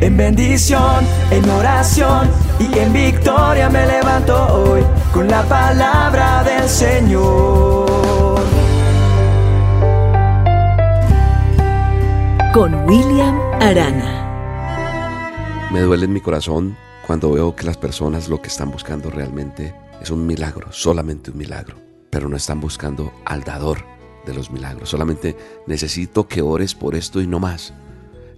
En bendición, en oración y en victoria me levanto hoy con la palabra del Señor. Con William Arana. Me duele en mi corazón cuando veo que las personas lo que están buscando realmente es un milagro, solamente un milagro, pero no están buscando al dador de los milagros. Solamente necesito que ores por esto y no más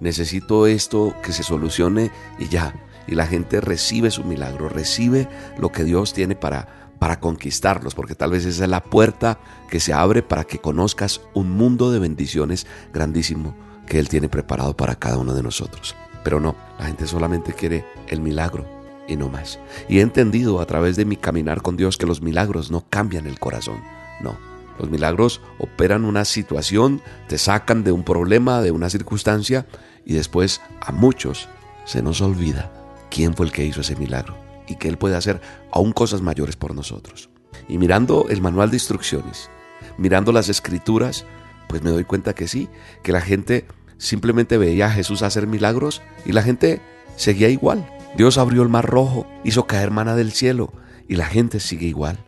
necesito esto que se solucione y ya. Y la gente recibe su milagro, recibe lo que Dios tiene para, para conquistarlos, porque tal vez esa es la puerta que se abre para que conozcas un mundo de bendiciones grandísimo que Él tiene preparado para cada uno de nosotros. Pero no, la gente solamente quiere el milagro y no más. Y he entendido a través de mi caminar con Dios que los milagros no cambian el corazón, no. Los milagros operan una situación, te sacan de un problema, de una circunstancia y después a muchos se nos olvida quién fue el que hizo ese milagro y que Él puede hacer aún cosas mayores por nosotros. Y mirando el manual de instrucciones, mirando las escrituras, pues me doy cuenta que sí, que la gente simplemente veía a Jesús hacer milagros y la gente seguía igual. Dios abrió el mar rojo, hizo caer mana del cielo y la gente sigue igual.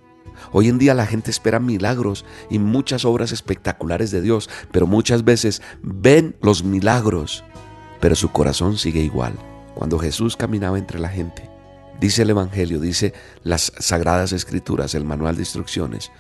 Hoy en día la gente espera milagros y muchas obras espectaculares de Dios, pero muchas veces ven los milagros pero su corazón sigue igual. Cuando Jesús caminaba entre la gente, dice el Evangelio, dice las Sagradas Escrituras, el manual de instrucciones,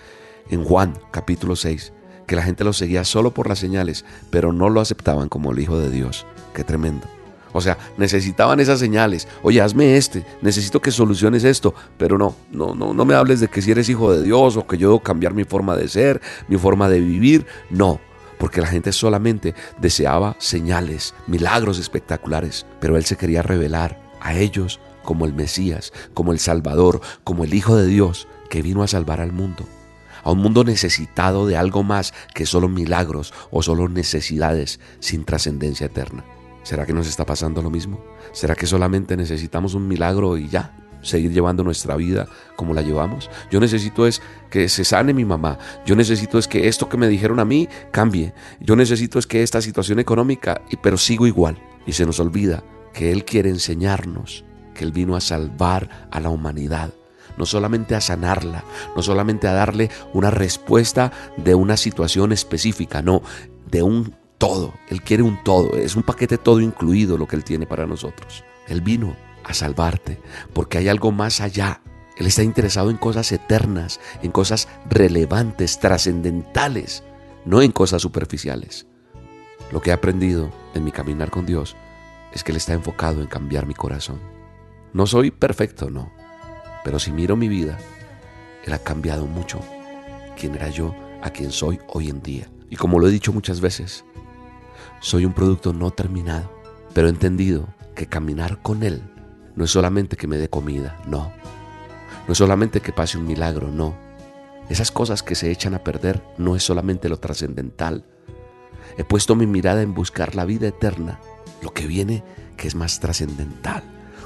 en Juan capítulo 6, que la gente lo seguía solo por las señales, pero no lo aceptaban como el Hijo de Dios. Qué tremendo. O sea, necesitaban esas señales. Oye, hazme este, necesito que soluciones esto, pero no, no, no, no me hables de que si eres hijo de Dios o que yo debo cambiar mi forma de ser, mi forma de vivir. No, porque la gente solamente deseaba señales, milagros espectaculares, pero Él se quería revelar a ellos como el Mesías, como el Salvador, como el Hijo de Dios que vino a salvar al mundo, a un mundo necesitado de algo más que solo milagros o solo necesidades sin trascendencia eterna. ¿Será que nos está pasando lo mismo? ¿Será que solamente necesitamos un milagro y ya? seguir llevando nuestra vida como la llevamos. Yo necesito es que se sane mi mamá. Yo necesito es que esto que me dijeron a mí cambie. Yo necesito es que esta situación económica, pero sigo igual. Y se nos olvida que Él quiere enseñarnos que Él vino a salvar a la humanidad. No solamente a sanarla, no solamente a darle una respuesta de una situación específica, no, de un todo. Él quiere un todo, es un paquete todo incluido lo que Él tiene para nosotros. Él vino a salvarte, porque hay algo más allá. Él está interesado en cosas eternas, en cosas relevantes, trascendentales, no en cosas superficiales. Lo que he aprendido en mi caminar con Dios es que Él está enfocado en cambiar mi corazón. No soy perfecto, no, pero si miro mi vida, Él ha cambiado mucho quién era yo a quien soy hoy en día. Y como lo he dicho muchas veces, soy un producto no terminado, pero he entendido que caminar con Él no es solamente que me dé comida, no. No es solamente que pase un milagro, no. Esas cosas que se echan a perder no es solamente lo trascendental. He puesto mi mirada en buscar la vida eterna, lo que viene que es más trascendental.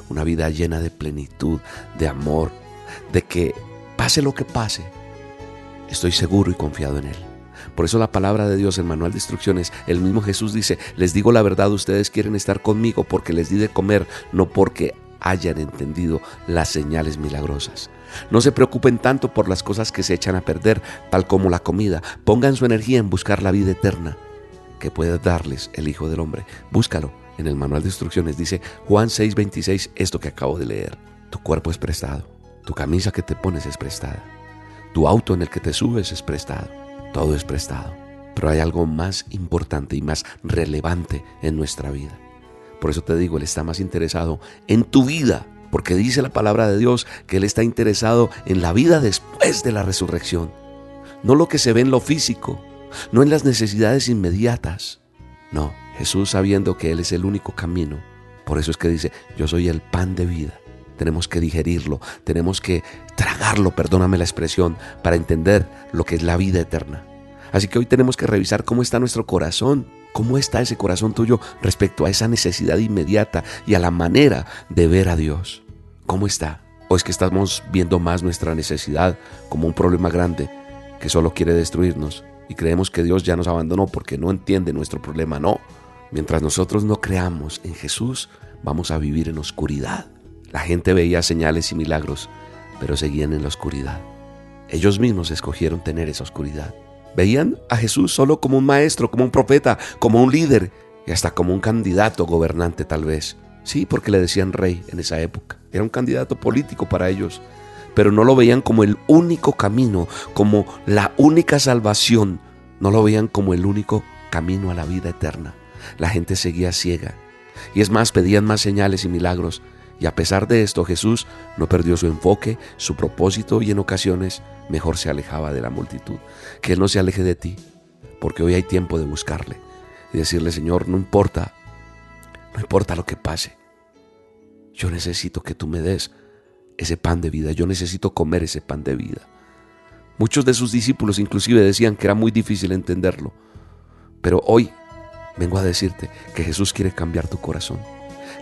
Una vida llena de plenitud, de amor, de que pase lo que pase, estoy seguro y confiado en Él. Por eso la palabra de Dios, el manual de instrucciones, el mismo Jesús dice, les digo la verdad, ustedes quieren estar conmigo porque les di de comer, no porque hayan entendido las señales milagrosas. No se preocupen tanto por las cosas que se echan a perder, tal como la comida. Pongan su energía en buscar la vida eterna que puede darles el Hijo del Hombre. Búscalo en el manual de instrucciones. Dice Juan 6:26 esto que acabo de leer. Tu cuerpo es prestado. Tu camisa que te pones es prestada. Tu auto en el que te subes es prestado. Todo es prestado. Pero hay algo más importante y más relevante en nuestra vida. Por eso te digo, Él está más interesado en tu vida, porque dice la palabra de Dios que Él está interesado en la vida después de la resurrección. No lo que se ve en lo físico, no en las necesidades inmediatas. No, Jesús sabiendo que Él es el único camino. Por eso es que dice, yo soy el pan de vida. Tenemos que digerirlo, tenemos que tragarlo, perdóname la expresión, para entender lo que es la vida eterna. Así que hoy tenemos que revisar cómo está nuestro corazón, ¿Cómo está ese corazón tuyo respecto a esa necesidad inmediata y a la manera de ver a Dios? ¿Cómo está? ¿O es que estamos viendo más nuestra necesidad como un problema grande que solo quiere destruirnos y creemos que Dios ya nos abandonó porque no entiende nuestro problema? No, Mientras nosotros no creamos en Jesús, vamos a vivir en oscuridad. La gente veía señales y milagros, pero seguían en la oscuridad. Ellos mismos escogieron tener esa oscuridad. Veían a Jesús solo como un maestro, como un profeta, como un líder y hasta como un candidato gobernante tal vez. Sí, porque le decían rey en esa época. Era un candidato político para ellos, pero no lo veían como el único camino, como la única salvación. No lo veían como el único camino a la vida eterna. La gente seguía ciega. Y es más, pedían más señales y milagros. Y a pesar de esto, Jesús no perdió su enfoque, su propósito y en ocasiones mejor se alejaba de la multitud. Que Él no se aleje de ti, porque hoy hay tiempo de buscarle y decirle, Señor, no importa, no importa lo que pase. Yo necesito que tú me des ese pan de vida, yo necesito comer ese pan de vida. Muchos de sus discípulos inclusive decían que era muy difícil entenderlo, pero hoy vengo a decirte que Jesús quiere cambiar tu corazón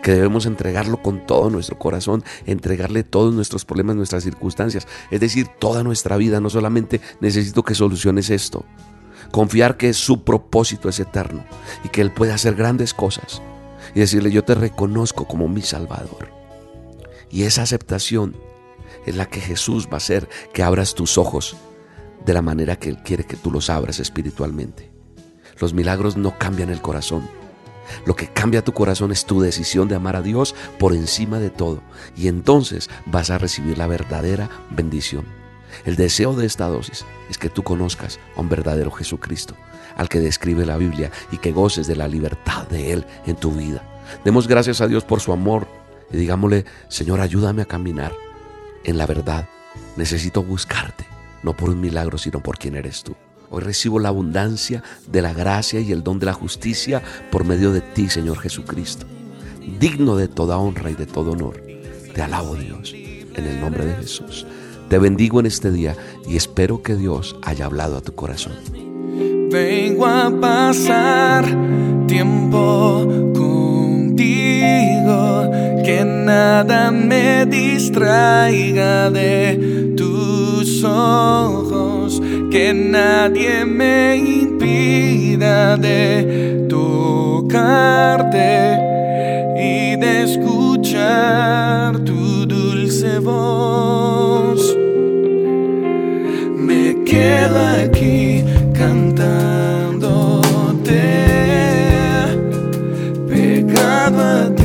que debemos entregarlo con todo nuestro corazón, entregarle todos nuestros problemas, nuestras circunstancias, es decir, toda nuestra vida. No solamente necesito que soluciones esto, confiar que su propósito es eterno y que Él puede hacer grandes cosas y decirle, yo te reconozco como mi Salvador. Y esa aceptación es la que Jesús va a hacer que abras tus ojos de la manera que Él quiere que tú los abras espiritualmente. Los milagros no cambian el corazón, lo que cambia tu corazón es tu decisión de amar a Dios por encima de todo. Y entonces vas a recibir la verdadera bendición. El deseo de esta dosis es que tú conozcas a un verdadero Jesucristo, al que describe la Biblia y que goces de la libertad de Él en tu vida. Demos gracias a Dios por su amor y digámosle, Señor, ayúdame a caminar en la verdad. Necesito buscarte, no por un milagro, sino por quien eres tú. Hoy recibo la abundancia de la gracia y el don de la justicia por medio de ti, Señor Jesucristo. Digno de toda honra y de todo honor. Te alabo, Dios, en el nombre de Jesús. Te bendigo en este día y espero que Dios haya hablado a tu corazón. Vengo a pasar tiempo contigo, que nada me distraiga de tus ojos que nadie me impida de tocarte y de escuchar tu dulce voz. Me quedo aquí cantándote, pegado a ti,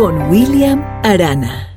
con William Arana.